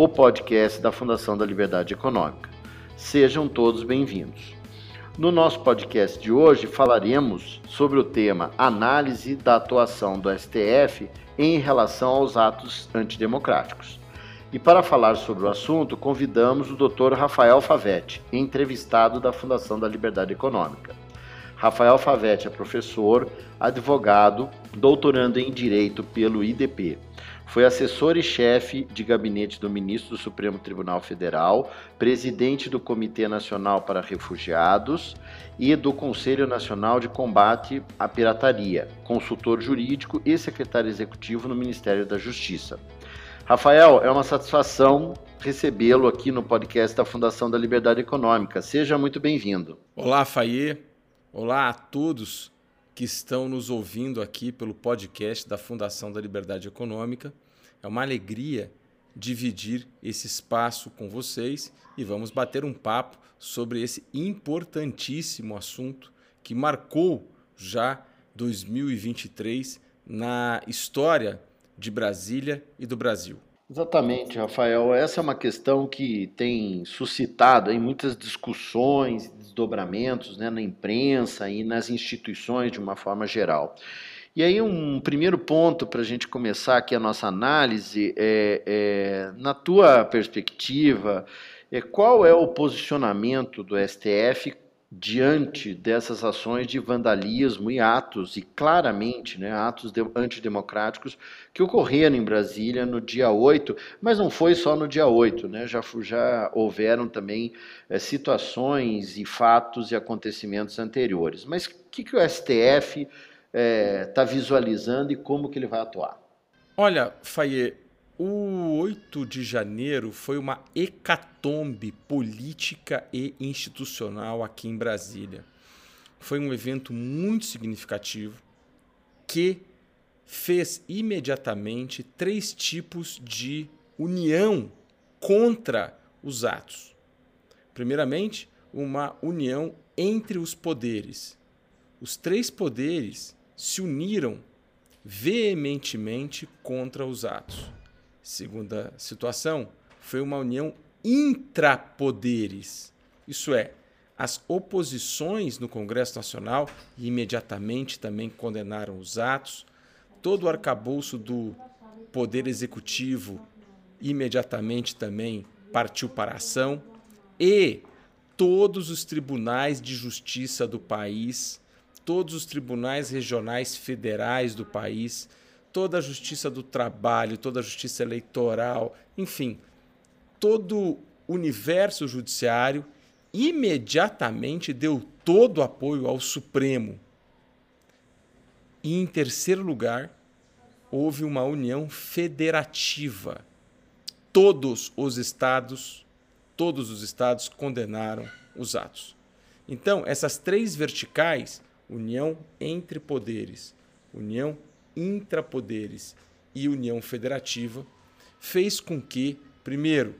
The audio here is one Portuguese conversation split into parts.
o podcast da Fundação da Liberdade Econômica. Sejam todos bem-vindos. No nosso podcast de hoje falaremos sobre o tema Análise da atuação do STF em relação aos atos antidemocráticos. E para falar sobre o assunto, convidamos o Dr. Rafael Favetti, entrevistado da Fundação da Liberdade Econômica. Rafael Favetti é professor, advogado, doutorando em Direito pelo IDP foi assessor e chefe de gabinete do ministro do Supremo Tribunal Federal, presidente do Comitê Nacional para Refugiados e do Conselho Nacional de Combate à Pirataria, consultor jurídico e secretário executivo no Ministério da Justiça. Rafael, é uma satisfação recebê-lo aqui no podcast da Fundação da Liberdade Econômica. Seja muito bem-vindo. Olá, Faye. Olá a todos que estão nos ouvindo aqui pelo podcast da Fundação da Liberdade Econômica. É uma alegria dividir esse espaço com vocês e vamos bater um papo sobre esse importantíssimo assunto que marcou já 2023 na história de Brasília e do Brasil. Exatamente, Rafael. Essa é uma questão que tem suscitado aí muitas discussões, desdobramentos né, na imprensa e nas instituições de uma forma geral. E aí, um primeiro ponto para a gente começar aqui a nossa análise é, é na tua perspectiva, é, qual é o posicionamento do STF diante dessas ações de vandalismo e atos, e claramente né, atos de, antidemocráticos que ocorreram em Brasília no dia 8, mas não foi só no dia 8, né, já, já houveram também é, situações e fatos e acontecimentos anteriores. Mas o que, que o STF está é, tá visualizando e como que ele vai atuar? Olha, Faye, o 8 de janeiro foi uma hecatombe política e institucional aqui em Brasília. Foi um evento muito significativo que fez imediatamente três tipos de união contra os atos. Primeiramente, uma união entre os poderes. Os três poderes se uniram veementemente contra os atos. Segunda situação foi uma união intrapoderes. Isso é, as oposições no Congresso Nacional imediatamente também condenaram os atos. Todo o arcabouço do Poder Executivo imediatamente também partiu para a ação. E todos os tribunais de justiça do país, todos os tribunais regionais federais do país toda a justiça do trabalho, toda a justiça eleitoral, enfim, todo o universo judiciário imediatamente deu todo o apoio ao Supremo. E em terceiro lugar, houve uma união federativa. Todos os estados, todos os estados condenaram os atos. Então, essas três verticais, união entre poderes, união intrapoderes e União Federativa, fez com que, primeiro,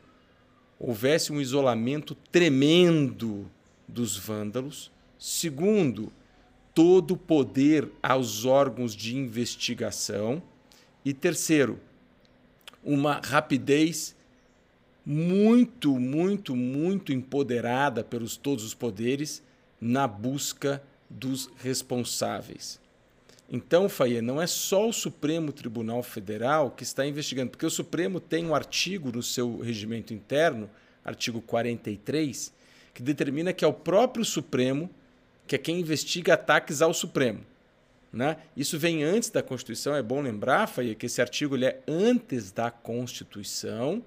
houvesse um isolamento tremendo dos vândalos, segundo, todo o poder aos órgãos de investigação, e terceiro, uma rapidez muito, muito, muito empoderada pelos todos os poderes na busca dos responsáveis. Então, Faye, não é só o Supremo Tribunal Federal que está investigando, porque o Supremo tem um artigo no seu regimento interno, artigo 43, que determina que é o próprio Supremo que é quem investiga ataques ao Supremo. Né? Isso vem antes da Constituição, é bom lembrar, Faye, que esse artigo ele é antes da Constituição,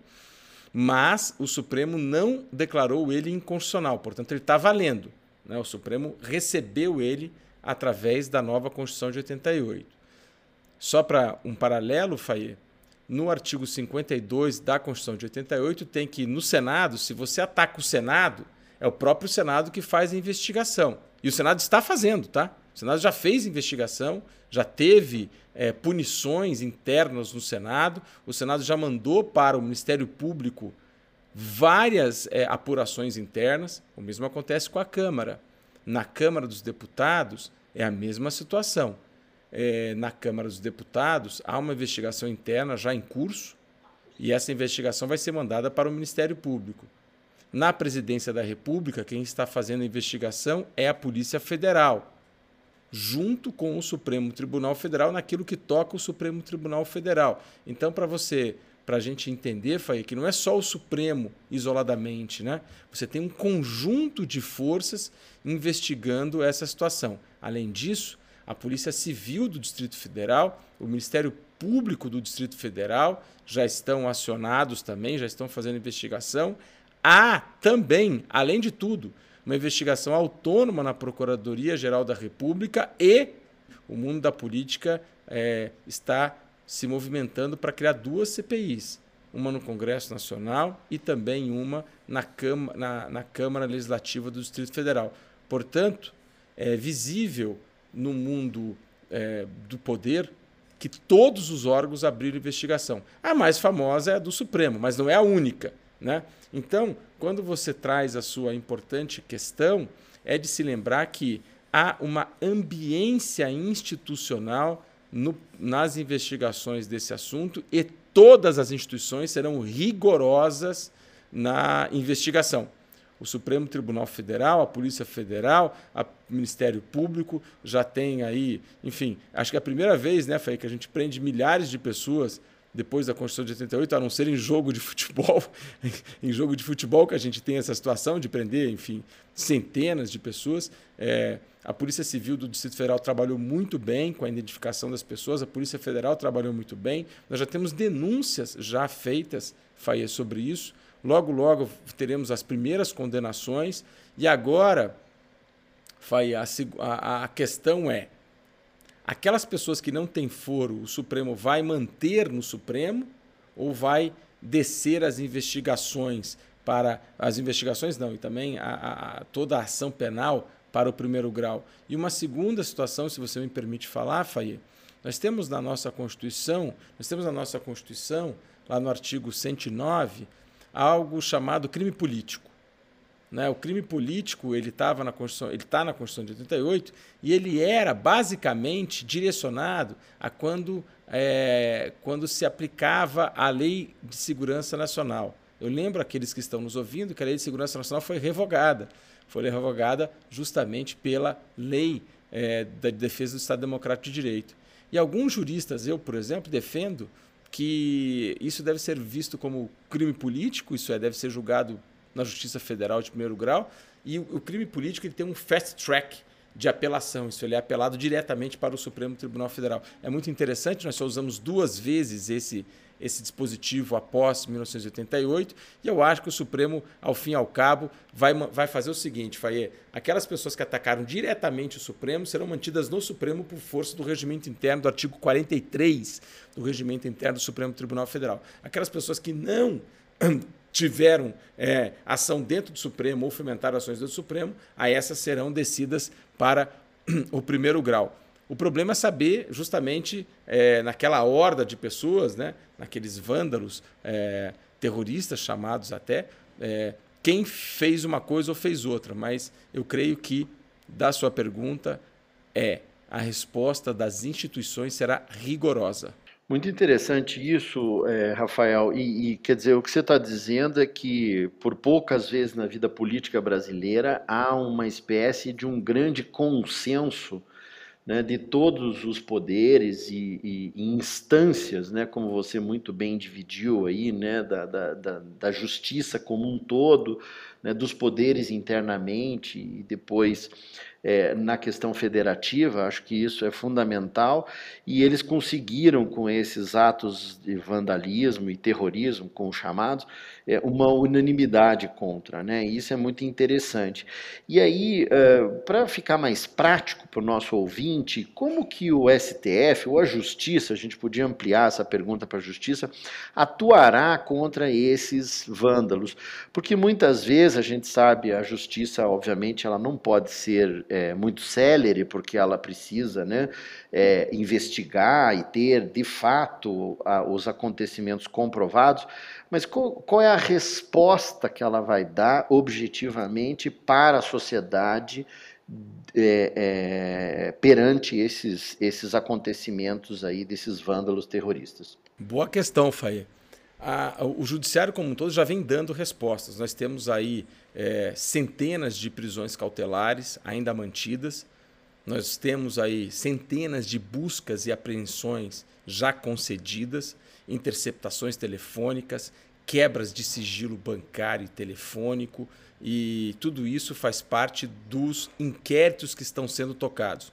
mas o Supremo não declarou ele inconstitucional, portanto, ele está valendo. Né? O Supremo recebeu ele através da nova Constituição de 88. Só para um paralelo, Faye, no artigo 52 da Constituição de 88, tem que, no Senado, se você ataca o Senado, é o próprio Senado que faz a investigação. E o Senado está fazendo, tá? O Senado já fez investigação, já teve é, punições internas no Senado, o Senado já mandou para o Ministério Público várias é, apurações internas. O mesmo acontece com a Câmara. Na Câmara dos Deputados é a mesma situação. É, na Câmara dos Deputados há uma investigação interna já em curso e essa investigação vai ser mandada para o Ministério Público. Na Presidência da República, quem está fazendo a investigação é a Polícia Federal junto com o Supremo Tribunal Federal naquilo que toca o Supremo Tribunal Federal. Então, para você, para a gente entender, Faye, que não é só o Supremo isoladamente, né? Você tem um conjunto de forças investigando essa situação. Além disso, a Polícia Civil do Distrito Federal, o Ministério Público do Distrito Federal já estão acionados também, já estão fazendo investigação. Há também, além de tudo, uma investigação autônoma na Procuradoria-Geral da República e o mundo da política é, está se movimentando para criar duas CPIs, uma no Congresso Nacional e também uma na, Câmara, na, na Câmara Legislativa do Distrito Federal. Portanto, é visível no mundo é, do poder que todos os órgãos abriram investigação. A mais famosa é a do Supremo, mas não é a única. Né? Então, quando você traz a sua importante questão, é de se lembrar que há uma ambiência institucional no, nas investigações desse assunto e todas as instituições serão rigorosas na investigação. O Supremo Tribunal Federal, a Polícia Federal, o Ministério Público já tem aí, enfim, acho que é a primeira vez, né, Fê, que a gente prende milhares de pessoas depois da Constituição de 88, a não ser em jogo de futebol, em jogo de futebol que a gente tem essa situação de prender, enfim, centenas de pessoas. É, a Polícia Civil do Distrito Federal trabalhou muito bem com a identificação das pessoas, a Polícia Federal trabalhou muito bem. Nós já temos denúncias já feitas, Faia, sobre isso. Logo, logo teremos as primeiras condenações. E agora, Faia, a, a questão é aquelas pessoas que não têm foro, o Supremo vai manter no Supremo ou vai descer as investigações para as investigações não e também a, a, toda a ação penal para o primeiro grau. E uma segunda situação, se você me permite falar, Faye, nós temos na nossa Constituição, nós temos na nossa Constituição, lá no artigo 109, algo chamado crime político. Né? O crime político ele estava na Constituição, ele está na Constituição de 88 e ele era basicamente direcionado a quando, é, quando se aplicava a Lei de Segurança Nacional. Eu lembro aqueles que estão nos ouvindo que a Lei de Segurança Nacional foi revogada. Foi revogada justamente pela Lei é, da Defesa do Estado Democrático de Direito. E alguns juristas, eu, por exemplo, defendo que isso deve ser visto como crime político, isso é, deve ser julgado na Justiça Federal de primeiro grau. E o, crime político ele tem um fast track de apelação, isso ele é apelado diretamente para o Supremo Tribunal Federal. É muito interessante, nós só usamos duas vezes esse, esse dispositivo após 1988, e eu acho que o Supremo, ao fim e ao cabo, vai, vai fazer o seguinte, Faye, aquelas pessoas que atacaram diretamente o Supremo serão mantidas no Supremo por força do regimento interno do artigo 43 do regimento interno do Supremo Tribunal Federal. Aquelas pessoas que não tiveram é, ação dentro do Supremo ou fomentaram ações dentro do Supremo, a essas serão descidas para o primeiro grau. O problema é saber justamente é, naquela horda de pessoas, né, naqueles vândalos é, terroristas chamados até, é, quem fez uma coisa ou fez outra. Mas eu creio que, da sua pergunta, é a resposta das instituições será rigorosa. Muito interessante isso, é, Rafael. E, e, quer dizer, o que você está dizendo é que, por poucas vezes na vida política brasileira, há uma espécie de um grande consenso né, de todos os poderes e, e, e, instâncias, né, como você muito bem dividiu aí, né, da, da, da, da justiça como um todo, né, dos poderes internamente e depois é, na questão federativa, acho que isso é fundamental, e eles conseguiram, com esses atos de vandalismo e terrorismo, com os chamados, é, uma unanimidade contra, né? Isso é muito interessante. E aí, é, para ficar mais prático para o nosso ouvinte, como que o STF ou a Justiça, a gente podia ampliar essa pergunta para a Justiça, atuará contra esses vândalos? Porque muitas vezes a gente sabe, a Justiça, obviamente, ela não pode ser é, muito célere, porque ela precisa, né? É, investigar e ter de fato a, os acontecimentos comprovados, mas qual, qual, é a resposta que ela vai dar objetivamente para a sociedade é, é, perante esses, esses acontecimentos aí desses vândalos terroristas? Boa questão, Faye. O judiciário como um todo já vem dando respostas. Nós temos aí é, centenas de prisões cautelares ainda mantidas. Nós temos aí centenas de buscas e apreensões já concedidas interceptações telefônicas, quebras de sigilo bancário e telefônico, e tudo isso faz parte dos inquéritos que estão sendo tocados.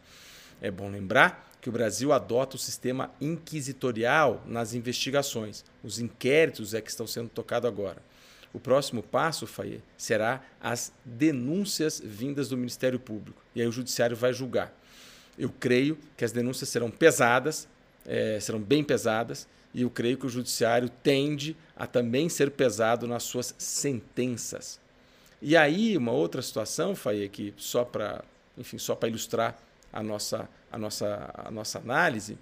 É bom lembrar que o Brasil adota o sistema inquisitorial nas investigações. Os inquéritos é que estão sendo tocados agora. O próximo passo, Faye, será as denúncias vindas do Ministério Público. E aí o Judiciário vai julgar. Eu creio que as denúncias serão pesadas, é, serão bem pesadas, e eu creio que o judiciário tende a também ser pesado nas suas sentenças. E aí, uma outra situação, Faye, aqui só para, enfim, só para ilustrar a nossa, a, nossa, a nossa análise,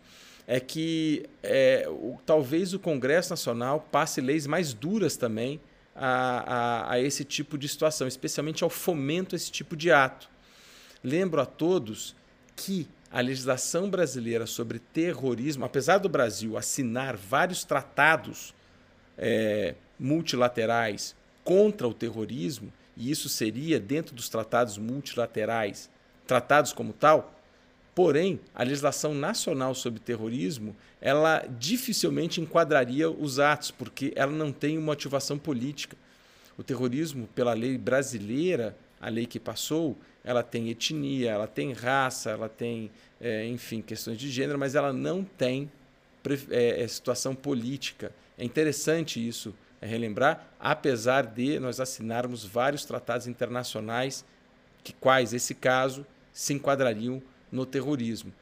é que é, o, talvez o Congresso Nacional passe leis mais duras também a, a, a esse tipo de situação, especialmente ao fomento a esse tipo de ato. Lembro a todos que a legislação brasileira sobre terrorismo, apesar do Brasil assinar vários tratados é, multilaterais contra o terrorismo, e isso seria dentro dos tratados multilaterais, tratados como tal, porém, a legislação nacional sobre terrorismo, ela dificilmente enquadraria os atos, porque ela não tem uma motivação política. O terrorismo, pela lei brasileira, a lei que passou, ela tem etnia, ela tem raça, ela tem, é, enfim, questões de gênero, mas ela não tem é, é, situação política. É interessante isso é relembrar, apesar de nós assinarmos vários tratados internacionais, que quais esse caso se enquadrariam no terrorismo.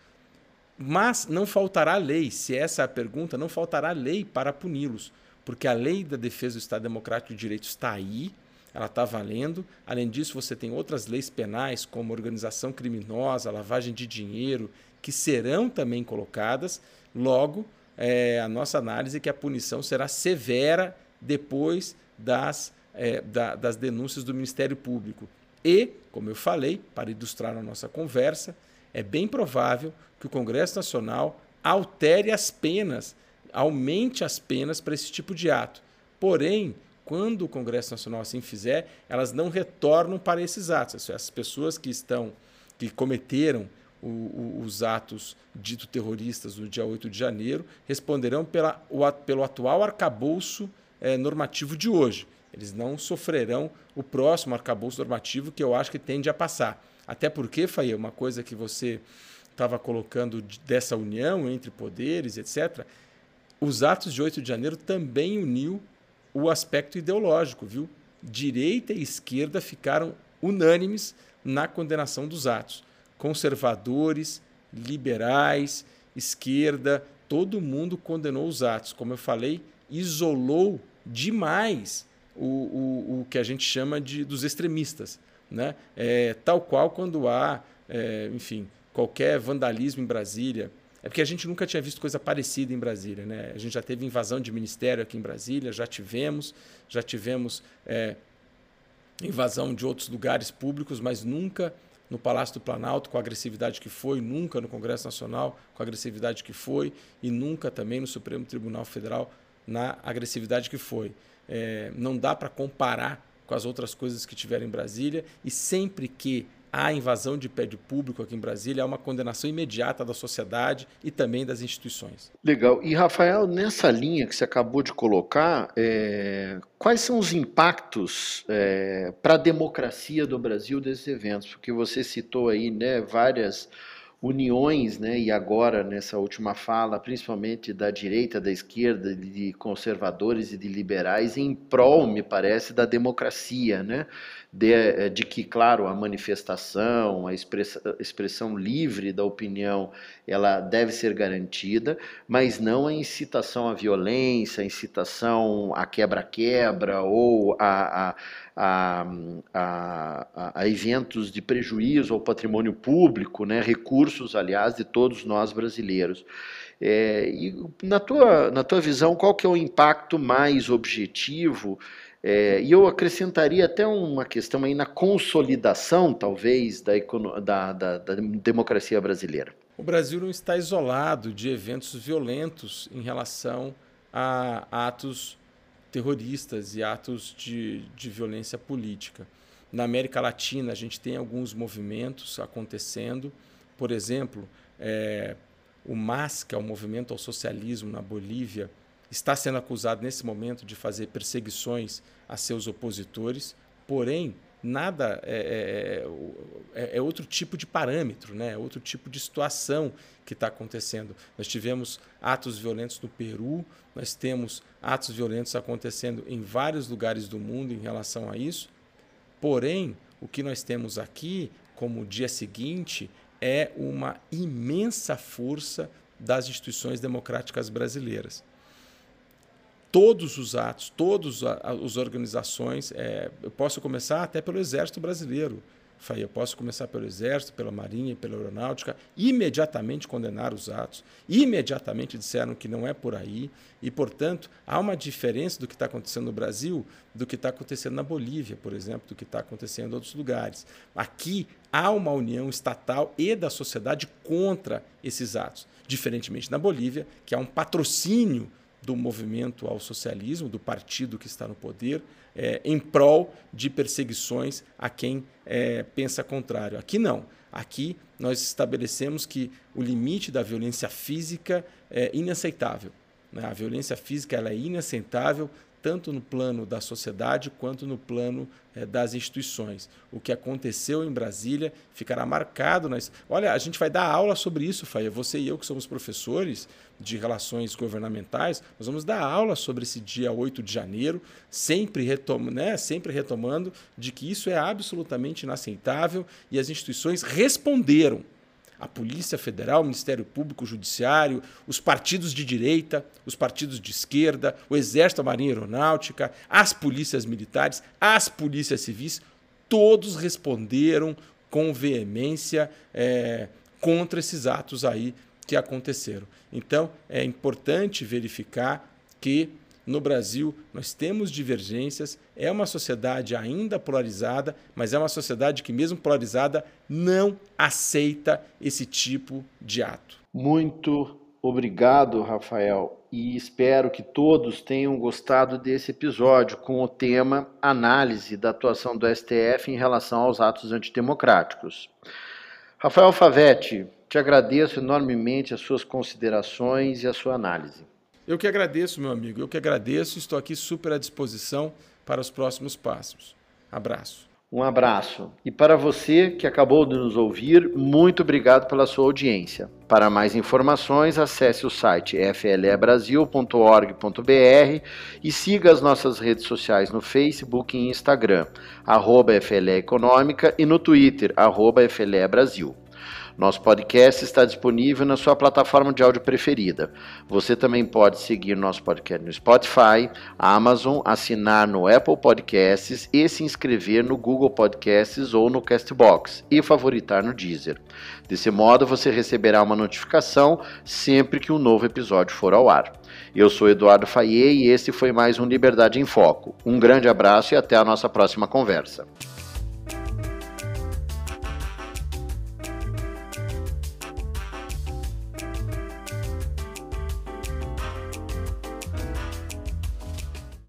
Mas não faltará lei, se essa é a pergunta, não faltará lei para puni-los, porque a lei da defesa do Estado Democrático de Direito está aí, ela está valendo. Além disso, você tem outras leis penais, como organização criminosa, lavagem de dinheiro, que serão também colocadas. Logo, é, a nossa análise é que a punição será severa depois das, é, da, das denúncias do Ministério Público. E, como eu falei, para ilustrar a nossa conversa, é bem provável que o Congresso Nacional altere as penas, aumente as penas para esse tipo de ato. Porém, quando o Congresso Nacional assim fizer, elas não retornam para esses atos. As pessoas que estão, que cometeram o, o, os atos dito terroristas no dia 8 de janeiro, responderão pela, o, pelo atual arcabouço é, normativo de hoje. Eles não sofrerão o próximo arcabouço normativo que eu acho que tende a passar. Até porque, Faia, uma coisa que você estava colocando dessa união entre poderes, etc., os atos de 8 de janeiro também uniu o aspecto ideológico, viu? Direita e esquerda ficaram unânimes na condenação dos atos. Conservadores, liberais, esquerda, todo mundo condenou os atos. Como eu falei, isolou demais o, o, o que a gente chama de dos extremistas. Né? É, tal qual quando há, é, enfim, qualquer vandalismo em Brasília, é porque a gente nunca tinha visto coisa parecida em Brasília. Né? A gente já teve invasão de ministério aqui em Brasília, já tivemos, já tivemos é, invasão de outros lugares públicos, mas nunca no Palácio do Planalto com a agressividade que foi, nunca no Congresso Nacional com a agressividade que foi e nunca também no Supremo Tribunal Federal na agressividade que foi. É, não dá para comparar com as outras coisas que tiveram em Brasília e sempre que a invasão de prédio público aqui em Brasília é uma condenação imediata da sociedade e também das instituições. Legal. E, Rafael, nessa linha que você acabou de colocar, é... quais são os impactos é... para a democracia do Brasil desses eventos? Porque você citou aí né, várias uniões, né, e agora nessa última fala, principalmente da direita, da esquerda, de conservadores e de liberais, em prol, me parece, da democracia, né, de, eh, de que, claro, a manifestação, a expressa, expressão livre da opinião, ela deve ser garantida, mas não a incitação à violência, a incitação a quebra-quebra ou a, a, a, a, a eventos de prejuízo ao patrimônio público, né, recursos, aliás, de todos nós brasileiros. É, e na tua, na tua visão, qual que é o impacto mais objetivo é, e eu acrescentaria até uma questão aí na consolidação, talvez, da, da, da, da democracia brasileira. O Brasil não está isolado de eventos violentos em relação a atos terroristas e atos de, de violência política. Na América Latina, a gente tem alguns movimentos acontecendo. Por exemplo, é, o MAS, que é o Movimento ao Socialismo na Bolívia, está sendo acusado nesse momento de fazer perseguições a seus opositores, porém, nada é, é, é, é outro tipo de parâmetro, né? é outro tipo de situação que está acontecendo. Nós tivemos atos violentos no Peru, nós temos atos violentos acontecendo em vários lugares do mundo em relação a isso, porém, o que nós temos aqui como dia seguinte é uma imensa força das instituições democráticas brasileiras todos os atos, todas as organizações. É, eu posso começar até pelo Exército Brasileiro. Eu posso começar pelo Exército, pela Marinha pela Aeronáutica, imediatamente condenar os atos, imediatamente disseram que não é por aí, e, portanto, há uma diferença do que está acontecendo no Brasil do que está acontecendo na Bolívia, por exemplo, do que está acontecendo em outros lugares. Aqui há uma união estatal e da sociedade contra esses atos, diferentemente na Bolívia, que há um patrocínio do movimento ao socialismo, do partido que está no poder, é, em prol de perseguições a quem é, pensa contrário. Aqui não. Aqui nós estabelecemos que o limite da violência física é inaceitável. Né? A violência física ela é inaceitável tanto no plano da sociedade quanto no plano é, das instituições. O que aconteceu em Brasília ficará marcado. Nas... Olha, a gente vai dar aula sobre isso, Faia. Você e eu, que somos professores de relações governamentais, nós vamos dar aula sobre esse dia 8 de janeiro, sempre, retom... né? sempre retomando de que isso é absolutamente inaceitável e as instituições responderam a Polícia Federal, o Ministério Público, o Judiciário, os partidos de direita, os partidos de esquerda, o Exército, a Marinha Aeronáutica, as polícias militares, as polícias civis, todos responderam com veemência é, contra esses atos aí que aconteceram. Então, é importante verificar que no Brasil, nós temos divergências, é uma sociedade ainda polarizada, mas é uma sociedade que, mesmo polarizada, não aceita esse tipo de ato. Muito obrigado, Rafael, e espero que todos tenham gostado desse episódio com o tema Análise da atuação do STF em relação aos atos antidemocráticos. Rafael Favetti, te agradeço enormemente as suas considerações e a sua análise. Eu que agradeço, meu amigo. Eu que agradeço. Estou aqui super à disposição para os próximos passos. Abraço. Um abraço. E para você que acabou de nos ouvir, muito obrigado pela sua audiência. Para mais informações, acesse o site flebrasil.org.br e siga as nossas redes sociais no Facebook e Instagram, arroba FLE Econômica e no Twitter, arroba FLE Brasil. Nosso podcast está disponível na sua plataforma de áudio preferida. Você também pode seguir nosso podcast no Spotify, Amazon, assinar no Apple Podcasts e se inscrever no Google Podcasts ou no Castbox e favoritar no Deezer. Desse modo, você receberá uma notificação sempre que um novo episódio for ao ar. Eu sou Eduardo Faye e esse foi mais um Liberdade em Foco. Um grande abraço e até a nossa próxima conversa.